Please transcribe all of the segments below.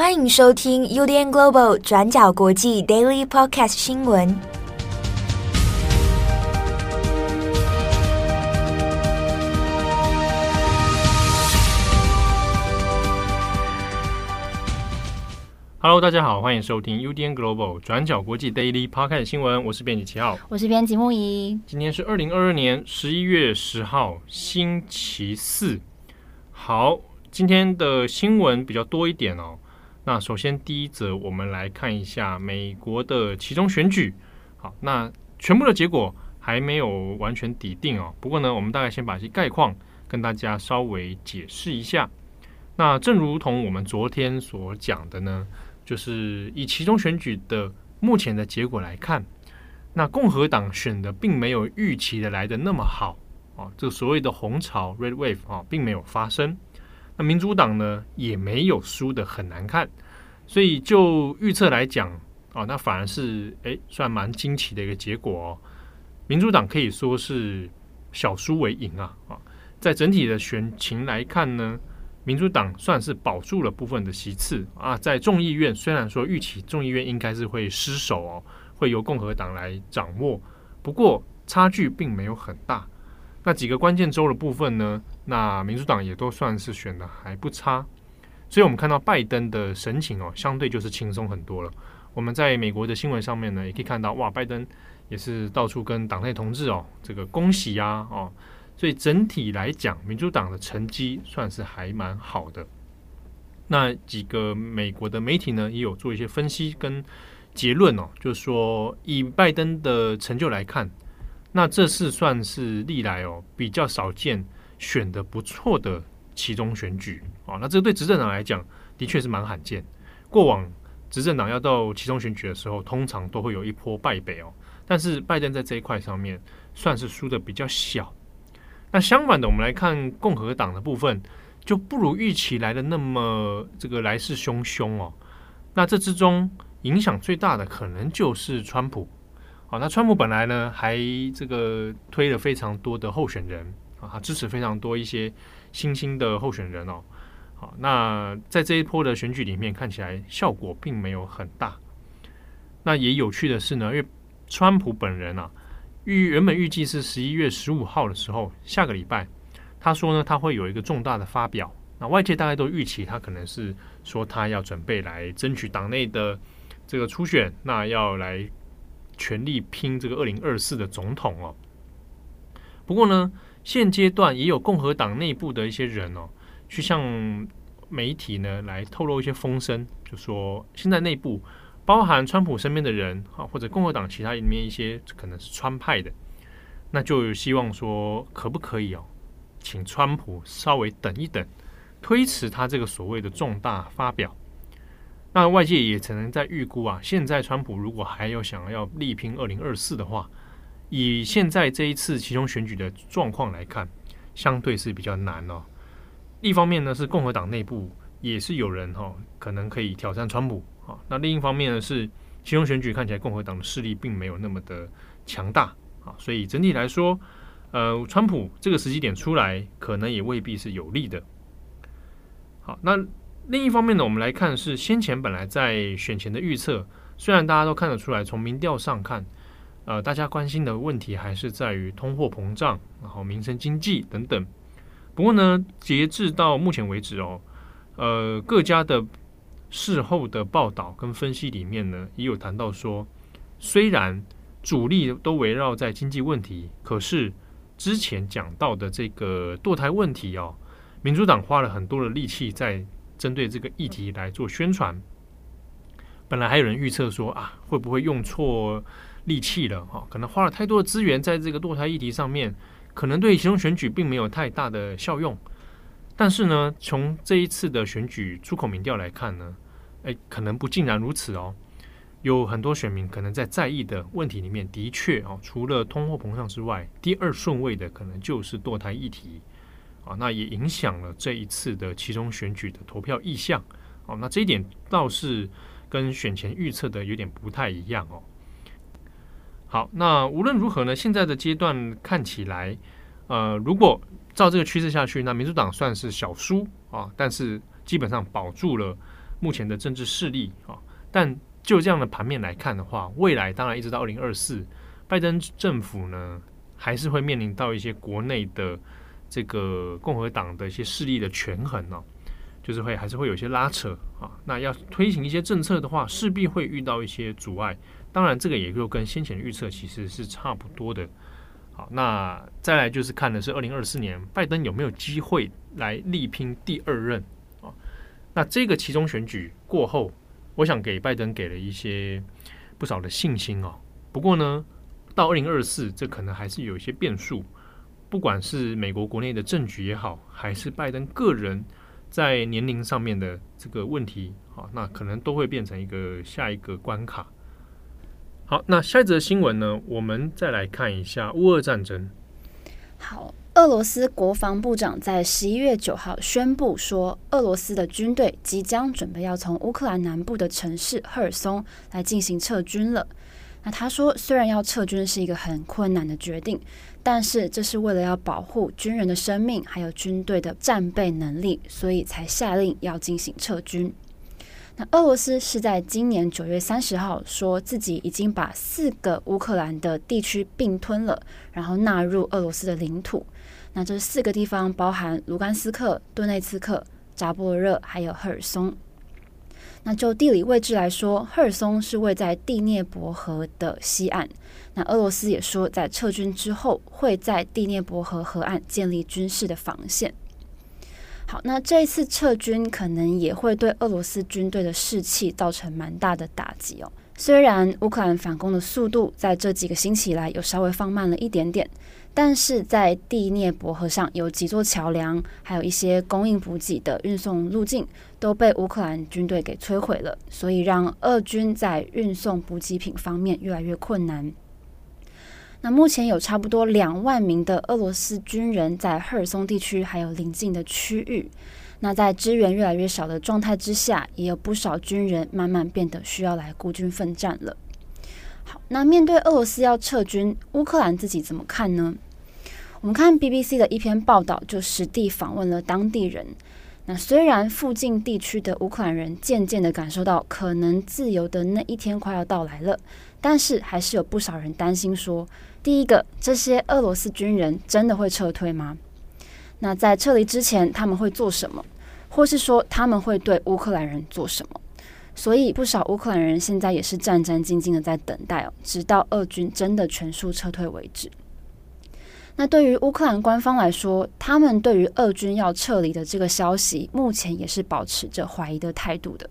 欢迎收听 UDN Global 转角国际 Daily Podcast 新闻。Hello，大家好，欢迎收听 UDN Global 转角国际 Daily Podcast 新闻。我是编辑七号，我是编辑木仪。今天是二零二二年十一月十号，星期四。好，今天的新闻比较多一点哦。那首先第一则，我们来看一下美国的其中选举。好，那全部的结果还没有完全底定哦。不过呢，我们大概先把一些概况跟大家稍微解释一下。那正如同我们昨天所讲的呢。就是以其中选举的目前的结果来看，那共和党选的并没有预期的来的那么好啊，这所谓的红潮 （Red Wave） 啊，并没有发生。那民主党呢，也没有输得很难看，所以就预测来讲啊，那反而是哎，算蛮惊奇的一个结果哦。民主党可以说是小输为赢啊啊，在整体的选情来看呢。民主党算是保住了部分的席次啊，在众议院虽然说预期众议院应该是会失守哦，会由共和党来掌握，不过差距并没有很大。那几个关键州的部分呢，那民主党也都算是选的还不差，所以我们看到拜登的神情哦，相对就是轻松很多了。我们在美国的新闻上面呢，也可以看到哇，拜登也是到处跟党内同志哦，这个恭喜呀、哦。所以整体来讲，民主党的成绩算是还蛮好的。那几个美国的媒体呢，也有做一些分析跟结论哦，就是说以拜登的成就来看，那这是算是历来哦比较少见选的不错的其中选举啊。那这个对执政党来讲，的确是蛮罕见。过往执政党要到其中选举的时候，通常都会有一波败北哦。但是拜登在这一块上面，算是输得比较小。那相反的，我们来看共和党的部分，就不如预期来的那么这个来势汹汹哦。那这之中影响最大的可能就是川普。好，那川普本来呢还这个推了非常多的候选人啊，支持非常多一些新兴的候选人哦。好，那在这一波的选举里面看起来效果并没有很大。那也有趣的是呢，因为川普本人啊。预原本预计是十一月十五号的时候，下个礼拜，他说呢，他会有一个重大的发表。那外界大概都预期他可能是说他要准备来争取党内的这个初选，那要来全力拼这个二零二四的总统哦。不过呢，现阶段也有共和党内部的一些人哦，去向媒体呢来透露一些风声，就说现在内部。包含川普身边的人啊，或者共和党其他里面一些可能是川派的，那就希望说可不可以哦，请川普稍微等一等，推迟他这个所谓的重大发表。那外界也只能在预估啊，现在川普如果还有想要力拼二零二四的话，以现在这一次其中选举的状况来看，相对是比较难哦。一方面呢，是共和党内部也是有人哈、可能可以挑战川普啊。那另一方面呢，是其中选举看起来共和党的势力并没有那么的强大啊，所以整体来说，呃，川普这个时机点出来，可能也未必是有利的。好，那另一方面呢，我们来看是先前本来在选前的预测，虽然大家都看得出来，从民调上看，呃，大家关心的问题还是在于通货膨胀，然后民生经济等等。不过呢，截至到目前为止哦，呃，各家的。事后的报道跟分析里面呢，也有谈到说，虽然主力都围绕在经济问题，可是之前讲到的这个堕胎问题哦，民主党花了很多的力气在针对这个议题来做宣传。本来还有人预测说啊，会不会用错力气了哈？可能花了太多的资源在这个堕胎议题上面，可能对其中选举并没有太大的效用。但是呢，从这一次的选举出口民调来看呢，诶，可能不尽然如此哦。有很多选民可能在在意的问题里面，的确哦，除了通货膨胀之外，第二顺位的可能就是堕胎议题啊。那也影响了这一次的其中选举的投票意向哦。那这一点倒是跟选前预测的有点不太一样哦。好，那无论如何呢，现在的阶段看起来，呃，如果照这个趋势下去，那民主党算是小输啊，但是基本上保住了目前的政治势力啊。但就这样的盘面来看的话，未来当然一直到二零二四，拜登政府呢还是会面临到一些国内的这个共和党的一些势力的权衡呢、就是会还是会有一些拉扯啊。那要推行一些政策的话，势必会遇到一些阻碍。当然，这个也就跟先前的预测其实是差不多的。好，那再来就是看的是二零二四年拜登有没有机会来力拼第二任啊？那这个其中选举过后，我想给拜登给了一些不少的信心哦。不过呢，到二零二四，这可能还是有一些变数。不管是美国国内的政局也好，还是拜登个人在年龄上面的这个问题，好，那可能都会变成一个下一个关卡。好，那下一则新闻呢？我们再来看一下乌俄战争。好，俄罗斯国防部长在十一月九号宣布说，俄罗斯的军队即将准备要从乌克兰南部的城市赫尔松来进行撤军了。那他说，虽然要撤军是一个很困难的决定，但是这是为了要保护军人的生命，还有军队的战备能力，所以才下令要进行撤军。那俄罗斯是在今年九月三十号说自己已经把四个乌克兰的地区并吞了，然后纳入俄罗斯的领土。那这四个地方包含卢甘斯克、顿内茨克、扎波罗热，还有赫尔松。那就地理位置来说，赫尔松是位在第聂伯河的西岸。那俄罗斯也说，在撤军之后，会在第聂伯河河岸建立军事的防线。好，那这一次撤军可能也会对俄罗斯军队的士气造成蛮大的打击哦。虽然乌克兰反攻的速度在这几个星期以来有稍微放慢了一点点，但是在第聂伯河上有几座桥梁，还有一些供应补给的运送路径都被乌克兰军队给摧毁了，所以让俄军在运送补给品方面越来越困难。那目前有差不多两万名的俄罗斯军人在赫尔松地区还有邻近的区域。那在支援越来越少的状态之下，也有不少军人慢慢变得需要来孤军奋战了。好，那面对俄罗斯要撤军，乌克兰自己怎么看呢？我们看 BBC 的一篇报道，就实地访问了当地人。那虽然附近地区的乌克兰人渐渐的感受到可能自由的那一天快要到来了，但是还是有不少人担心说。第一个，这些俄罗斯军人真的会撤退吗？那在撤离之前，他们会做什么？或是说他们会对乌克兰人做什么？所以不少乌克兰人现在也是战战兢兢的在等待哦，直到俄军真的全数撤退为止。那对于乌克兰官方来说，他们对于俄军要撤离的这个消息，目前也是保持着怀疑的态度的。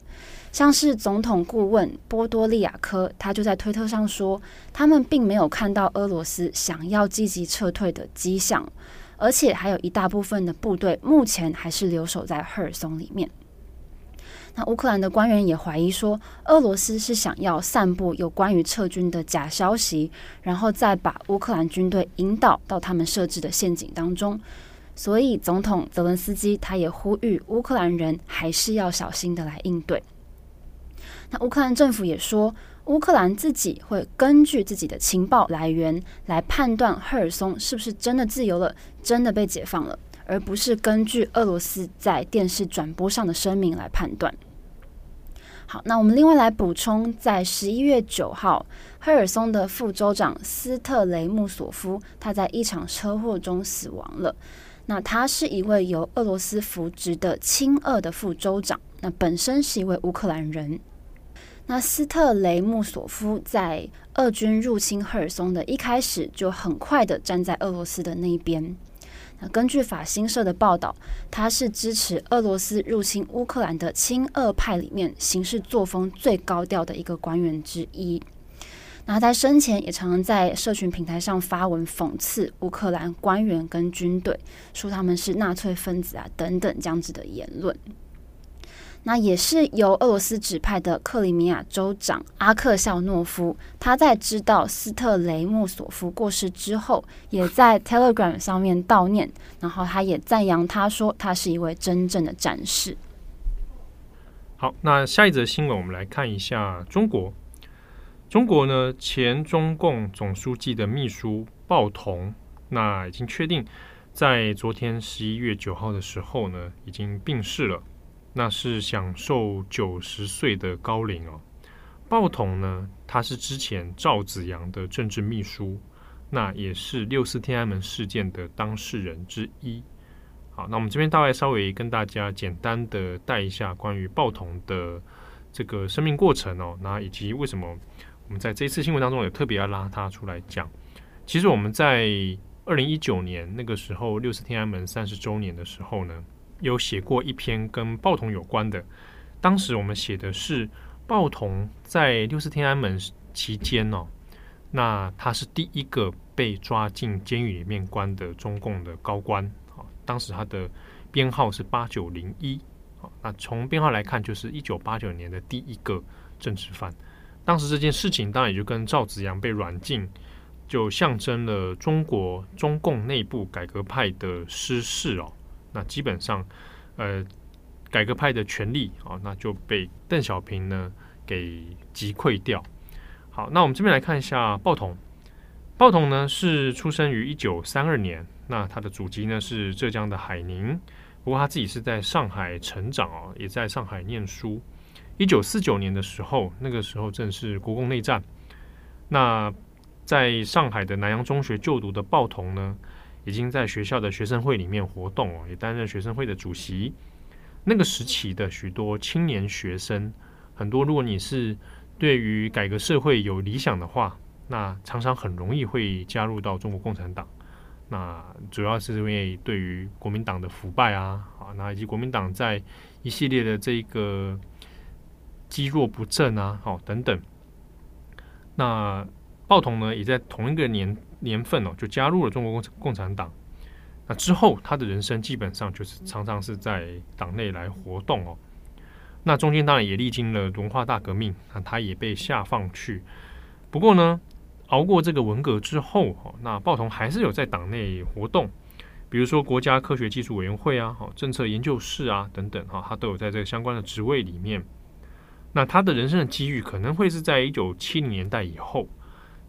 像是总统顾问波多利亚科，他就在推特上说，他们并没有看到俄罗斯想要积极撤退的迹象，而且还有一大部分的部队目前还是留守在赫尔松里面。那乌克兰的官员也怀疑说，俄罗斯是想要散布有关于撤军的假消息，然后再把乌克兰军队引导到他们设置的陷阱当中。所以，总统泽伦斯基他也呼吁乌克兰人还是要小心的来应对。那乌克兰政府也说，乌克兰自己会根据自己的情报来源来判断赫尔松是不是真的自由了，真的被解放了，而不是根据俄罗斯在电视转播上的声明来判断。好，那我们另外来补充，在十一月九号，赫尔松的副州长斯特雷穆索夫他在一场车祸中死亡了。那他是一位由俄罗斯扶植的亲俄的副州长，那本身是一位乌克兰人。那斯特雷穆索夫在俄军入侵赫尔松的一开始就很快的站在俄罗斯的那一边。那根据法新社的报道，他是支持俄罗斯入侵乌克兰的亲俄派里面行事作风最高调的一个官员之一。那他在生前也常常在社群平台上发文讽刺乌克兰官员跟军队，说他们是纳粹分子啊等等这样子的言论。那也是由俄罗斯指派的克里米亚州长阿克肖诺夫，他在知道斯特雷穆索夫过世之后，也在 Telegram 上面悼念，然后他也赞扬他说他是一位真正的战士。好，那下一则新闻，我们来看一下中国。中国呢，前中共总书记的秘书鲍彤，那已经确定在昨天十一月九号的时候呢，已经病逝了。那是享受九十岁的高龄哦。鲍彤呢，他是之前赵紫阳的政治秘书，那也是六四天安门事件的当事人之一。好，那我们这边大概稍微跟大家简单的带一下关于鲍彤的这个生命过程哦，那以及为什么我们在这一次新闻当中也特别要拉他出来讲。其实我们在二零一九年那个时候六四天安门三十周年的时候呢，有写过一篇跟报童有关的，当时我们写的是。报童在六四天安门期间哦，那他是第一个被抓进监狱里面关的中共的高官啊。当时他的编号是八九零一啊。那从编号来看，就是一九八九年的第一个政治犯。当时这件事情当然也就跟赵紫阳被软禁，就象征了中国中共内部改革派的失势哦。那基本上，呃。改革派的权力啊，那就被邓小平呢给击溃掉。好，那我们这边来看一下鲍彤。鲍彤呢是出生于一九三二年，那他的祖籍呢是浙江的海宁，不过他自己是在上海成长哦，也在上海念书。一九四九年的时候，那个时候正是国共内战。那在上海的南洋中学就读的鲍彤呢，已经在学校的学生会里面活动哦，也担任学生会的主席。那个时期的许多青年学生，很多如果你是对于改革社会有理想的话，那常常很容易会加入到中国共产党。那主要是因为对于国民党的腐败啊，啊，那以及国民党在一系列的这个积弱不振啊，好等等。那报童呢，也在同一个年年份哦，就加入了中国共共产党。那之后，他的人生基本上就是常常是在党内来活动哦。那中间当然也历经了文化大革命，那他也被下放去。不过呢，熬过这个文革之后，那鲍彤还是有在党内活动，比如说国家科学技术委员会啊、政策研究室啊等等哈，他都有在这个相关的职位里面。那他的人生的机遇可能会是在一九七零年代以后，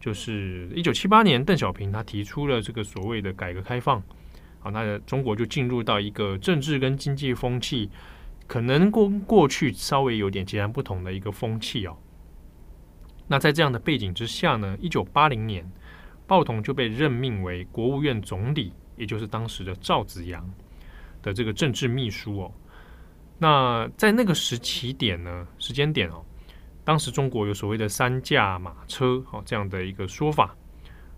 就是一九七八年，邓小平他提出了这个所谓的改革开放。好，那中国就进入到一个政治跟经济风气可能跟过去稍微有点截然不同的一个风气哦。那在这样的背景之下呢，一九八零年，鲍彤就被任命为国务院总理，也就是当时的赵紫阳的这个政治秘书哦。那在那个时起点呢，时间点哦，当时中国有所谓的三驾马车哦这样的一个说法。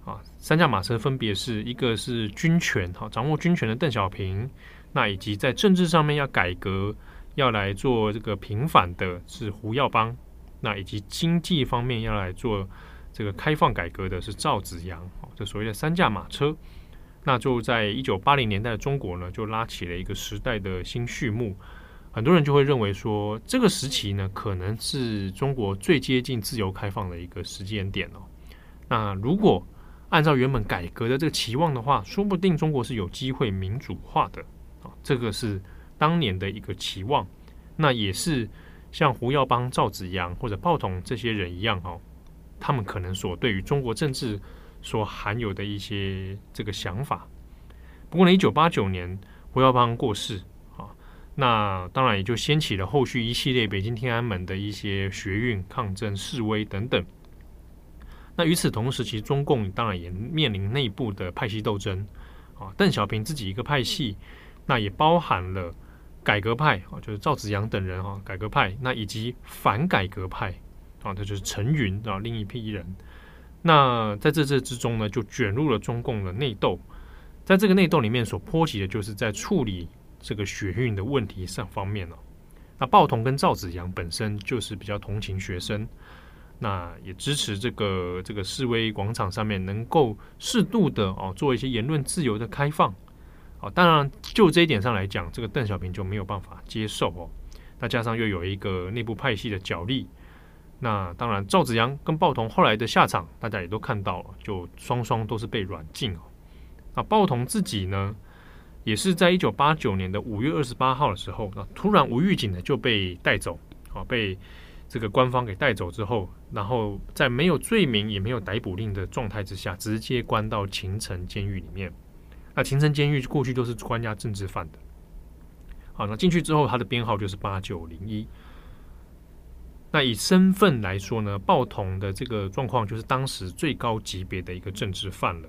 啊，三驾马车分别是一个是军权，哈，掌握军权的邓小平，那以及在政治上面要改革，要来做这个平反的是胡耀邦，那以及经济方面要来做这个开放改革的是赵紫阳，哦，这所谓的三驾马车，那就在一九八零年代的中国呢，就拉起了一个时代的新序幕，很多人就会认为说，这个时期呢，可能是中国最接近自由开放的一个时间点哦，那如果按照原本改革的这个期望的话，说不定中国是有机会民主化的啊，这个是当年的一个期望。那也是像胡耀邦、赵紫阳或者鲍彤这些人一样哦，他们可能所对于中国政治所含有的一些这个想法。不过呢，一九八九年胡耀邦过世，那当然也就掀起了后续一系列北京天安门的一些学运、抗争、示威等等。那与此同时，其实中共当然也面临内部的派系斗争啊。邓小平自己一个派系，那也包含了改革派啊，就是赵紫阳等人哈，改革派，那以及反改革派啊，这就是陈云啊，另一批人。那在这这之中呢，就卷入了中共的内斗。在这个内斗里面，所波及的就是在处理这个学运的问题上方面呢。那鲍彤跟赵子阳本身就是比较同情学生。那也支持这个这个示威广场上面能够适度的哦做一些言论自由的开放，哦，当然就这一点上来讲，这个邓小平就没有办法接受哦。那加上又有一个内部派系的角力，那当然赵子阳跟鲍彤后来的下场，大家也都看到了，就双双都是被软禁哦。那鲍彤自己呢，也是在一九八九年的五月二十八号的时候，那突然无预警的就被带走，啊，被。这个官方给带走之后，然后在没有罪名也没有逮捕令的状态之下，直接关到秦城监狱里面。那秦城监狱过去都是关押政治犯的，好，那进去之后，他的编号就是八九零一。那以身份来说呢，报童的这个状况就是当时最高级别的一个政治犯了。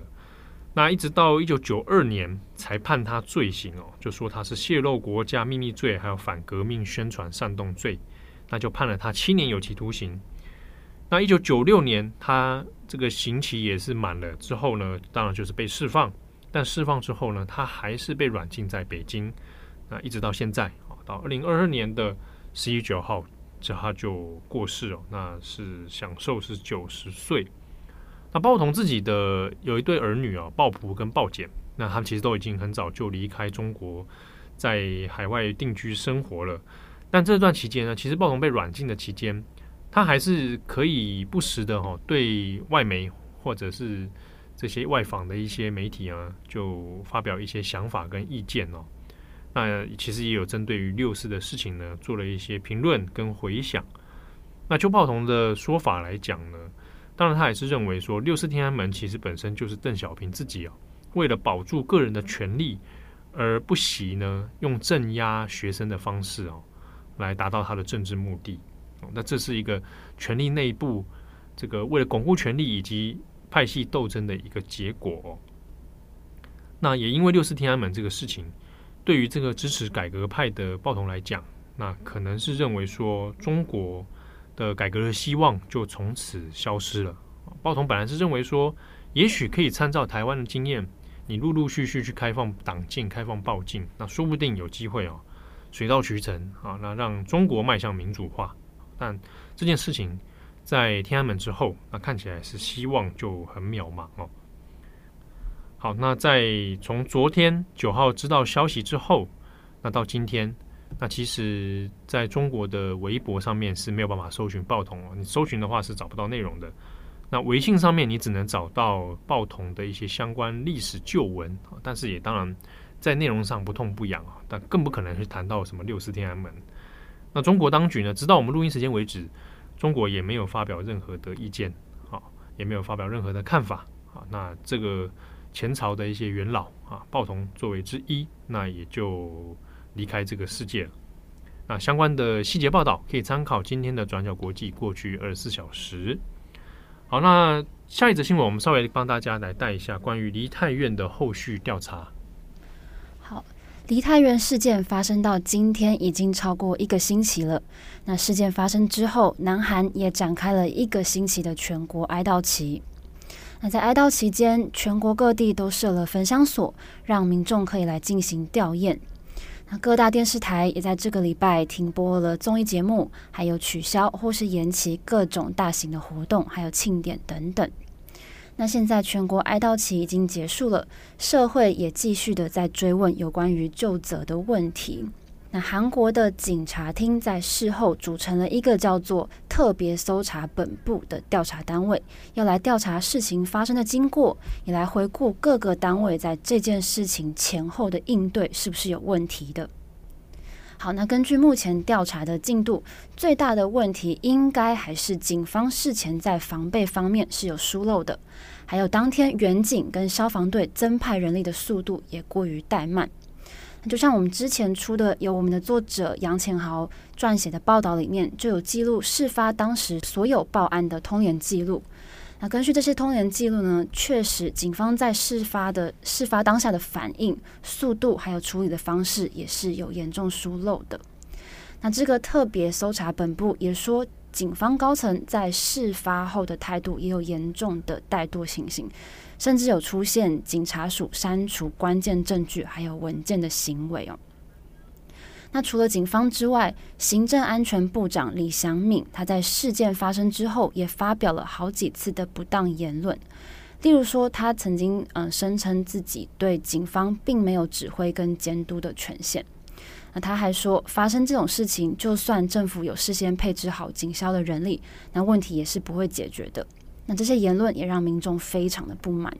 那一直到一九九二年才判他罪行哦，就说他是泄露国家秘密罪，还有反革命宣传煽动罪，那就判了他七年有期徒刑。那一九九六年他这个刑期也是满了之后呢，当然就是被释放。但释放之后呢，他还是被软禁在北京。那一直到现在啊，到二零二二年的十一九号。这他就过世了，那是享受是九十岁。那鲍彤自己的有一对儿女啊，鲍朴跟鲍简，那他们其实都已经很早就离开中国，在海外定居生活了。但这段期间呢，其实鲍彤被软禁的期间，他还是可以不时的哈对外媒或者是这些外访的一些媒体啊，就发表一些想法跟意见哦。那其实也有针对于六四的事情呢，做了一些评论跟回想。那邱泡彤的说法来讲呢，当然他也是认为说，六四天安门其实本身就是邓小平自己啊，为了保住个人的权利而不惜呢，用镇压学生的方式哦，来达到他的政治目的。那这是一个权力内部这个为了巩固权力以及派系斗争的一个结果。那也因为六四天安门这个事情。对于这个支持改革派的报童来讲，那可能是认为说中国的改革的希望就从此消失了。报童本来是认为说，也许可以参照台湾的经验，你陆陆续续去开放党禁、开放报禁，那说不定有机会哦，水到渠成啊，那让中国迈向民主化。但这件事情在天安门之后，那看起来是希望就很渺茫哦。好，那在从昨天九号知道消息之后，那到今天，那其实在中国的微博上面是没有办法搜寻报童哦，你搜寻的话是找不到内容的。那微信上面你只能找到报童的一些相关历史旧闻，但是也当然在内容上不痛不痒啊，但更不可能去谈到什么六四天安门。那中国当局呢，直到我们录音时间为止，中国也没有发表任何的意见，啊，也没有发表任何的看法啊。那这个。前朝的一些元老啊，报童作为之一，那也就离开这个世界了。那相关的细节报道可以参考今天的转角国际过去二十四小时。好，那下一则新闻，我们稍微帮大家来带一下关于梨泰院的后续调查。好，梨泰院事件发生到今天已经超过一个星期了。那事件发生之后，南韩也展开了一个星期的全国哀悼期。那在哀悼期间，全国各地都设了焚香所，让民众可以来进行吊唁。各大电视台也在这个礼拜停播了综艺节目，还有取消或是延期各种大型的活动，还有庆典等等。那现在全国哀悼期已经结束了，社会也继续的在追问有关于就责的问题。那韩国的警察厅在事后组成了一个叫做“特别搜查本部”的调查单位，要来调查事情发生的经过，也来回顾各个单位在这件事情前后的应对是不是有问题的。好，那根据目前调查的进度，最大的问题应该还是警方事前在防备方面是有疏漏的，还有当天员警跟消防队增派人力的速度也过于怠慢。就像我们之前出的由我们的作者杨浅豪撰写的报道里面，就有记录事发当时所有报案的通联记录。那根据这些通联记录呢，确实警方在事发的事发当下的反应速度还有处理的方式也是有严重疏漏的。那这个特别搜查本部也说，警方高层在事发后的态度也有严重的怠惰情形。甚至有出现警察署删除关键证据还有文件的行为哦。那除了警方之外，行政安全部长李祥敏他在事件发生之后也发表了好几次的不当言论，例如说他曾经嗯声称自己对警方并没有指挥跟监督的权限。那他还说，发生这种事情，就算政府有事先配置好警消的人力，那问题也是不会解决的。那这些言论也让民众非常的不满。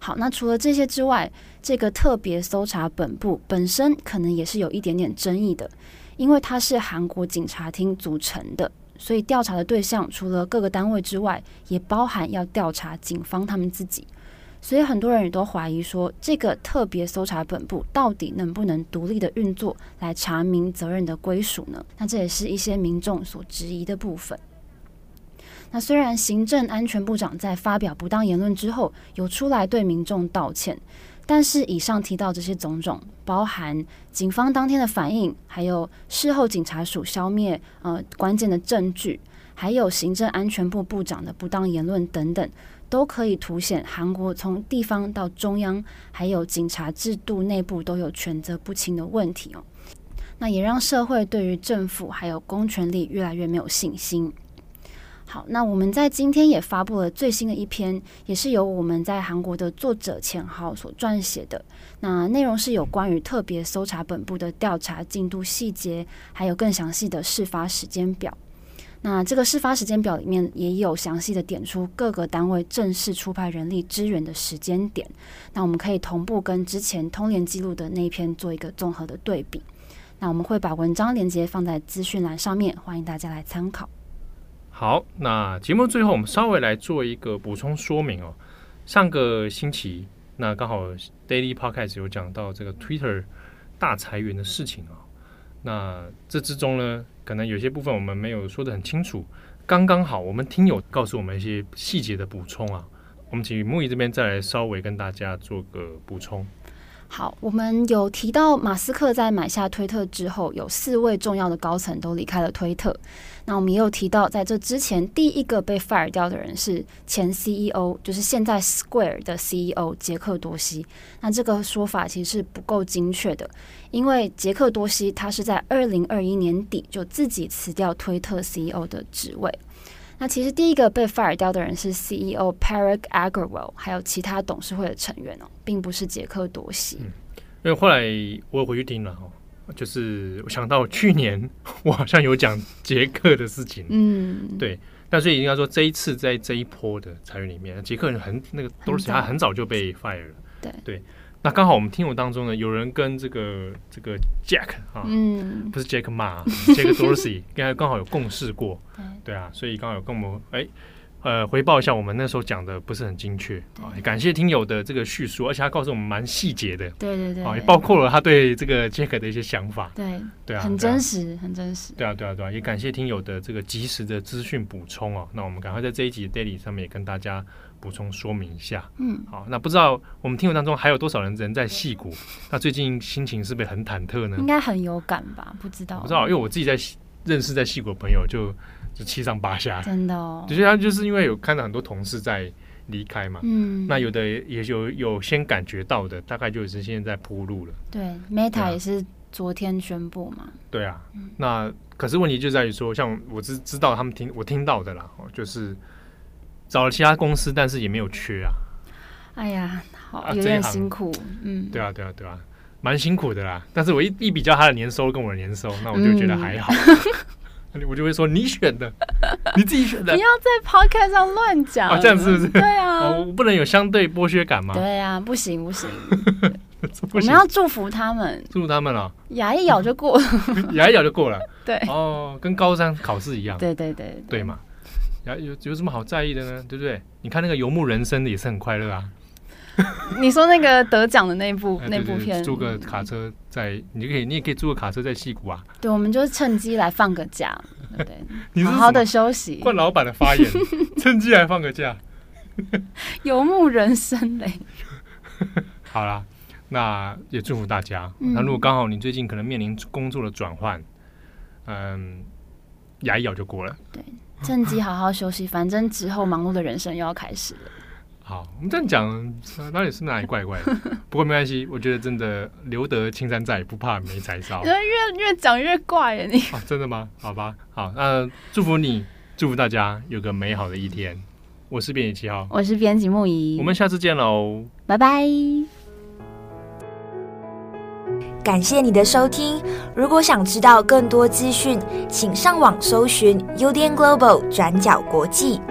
好，那除了这些之外，这个特别搜查本部本身可能也是有一点点争议的，因为它是韩国警察厅组成的，所以调查的对象除了各个单位之外，也包含要调查警方他们自己。所以很多人也都怀疑说，这个特别搜查本部到底能不能独立的运作，来查明责任的归属呢？那这也是一些民众所质疑的部分。那虽然行政安全部长在发表不当言论之后，有出来对民众道歉，但是以上提到这些种种，包含警方当天的反应，还有事后警察署消灭呃关键的证据，还有行政安全部部长的不当言论等等，都可以凸显韩国从地方到中央，还有警察制度内部都有权责不清的问题哦。那也让社会对于政府还有公权力越来越没有信心。好，那我们在今天也发布了最新的一篇，也是由我们在韩国的作者钱浩所撰写的。那内容是有关于特别搜查本部的调查进度细节，还有更详细的事发时间表。那这个事发时间表里面也有详细的点出各个单位正式出派人力支援的时间点。那我们可以同步跟之前通联记录的那一篇做一个综合的对比。那我们会把文章链接放在资讯栏上面，欢迎大家来参考。好，那节目最后我们稍微来做一个补充说明哦。上个星期，那刚好 Daily Podcast 有讲到这个 Twitter 大裁员的事情啊。那这之中呢，可能有些部分我们没有说得很清楚。刚刚好，我们听友告诉我们一些细节的补充啊。我们请木易这边再来稍微跟大家做个补充。好，我们有提到马斯克在买下推特之后，有四位重要的高层都离开了推特。那我们也有提到，在这之前，第一个被 fire 掉的人是前 CEO，就是现在 Square 的 CEO 杰克多西。那这个说法其实是不够精确的，因为杰克多西他是在二零二一年底就自己辞掉推特 CEO 的职位。那其实第一个被 fire 掉的人是 CEO Parag Agrawal，还有其他董事会的成员哦，并不是杰克多西。嗯，因为后来我回去听了哦，就是我想到去年 我好像有讲杰克的事情，嗯，对，但是应该说这一次在这一波的裁员里面，杰克很那个都是他很早就被 fire 了，对对。那刚好我们听友当中呢，有人跟这个这个 Jack 啊，嗯，不是 Jack Ma，Jack Dorsey，刚才刚好有共事过，对，啊，所以刚好有跟我们哎，呃，回报一下我们那时候讲的不是很精确啊，感谢听友的这个叙述，而且他告诉我们蛮细节的，对对对，啊，也包括了他对这个 Jack 的一些想法，对对啊，很真实，很真实，对啊对啊对啊，也感谢听友的这个及时的资讯补充啊，那我们赶快在这一集 Daily 上面也跟大家。补充说明一下，嗯，好，那不知道我们听友当中还有多少人人在戏谷？那最近心情是不是很忐忑呢？应该很有感吧？不知道，不知道，因为我自己在认识在戏谷的朋友就就七上八下，真的哦。就是他就是因为有看到很多同事在离开嘛，嗯，那有的也有有先感觉到的，大概就是现在在铺路了。对，Meta 也是昨天宣布嘛。对啊，那可是问题就在于说，像我知知道他们听我听到的啦，就是。找了其他公司，但是也没有缺啊。哎呀，好有点辛苦，嗯，对啊，对啊，对啊，蛮辛苦的啦。但是我一一比较他的年收跟我的年收，那我就觉得还好。嗯、我就会说你选的，你自己选的，不要在 podcast 上乱讲啊，这样是不是？对啊，哦、我不能有相对剥削感吗？对啊，不行 不行，我们要祝福他们，祝福他们了，牙一咬就过了，牙一咬就过了，对，哦，跟高三考试一样，对对对对，对嘛。有有什么好在意的呢？对不对？你看那个游牧人生的也是很快乐啊。你说那个得奖的那部那部片，租个卡车在，你就可以，你也可以租个卡车在戏谷啊。对，我们就趁机来放个假，对 不对？好好的休息。惯老板的发言，趁机来放个假。游牧人生嘞。好啦，那也祝福大家。那如果刚好你最近可能面临工作的转换，嗯，牙一咬就过了。对。趁机好好休息，反正之后忙碌的人生又要开始了。好，我们这样讲，哪里是哪里怪怪的？不过没关系，我觉得真的留得青山在，不怕没柴烧。越越讲越怪耶，你、啊、真的吗？好吧，好，那祝福你，祝福大家有个美好的一天。我是编辑七号，我是编辑牧宜，我们下次见喽，拜拜。感谢你的收听。如果想知道更多资讯，请上网搜寻 UDN Global 转角国际。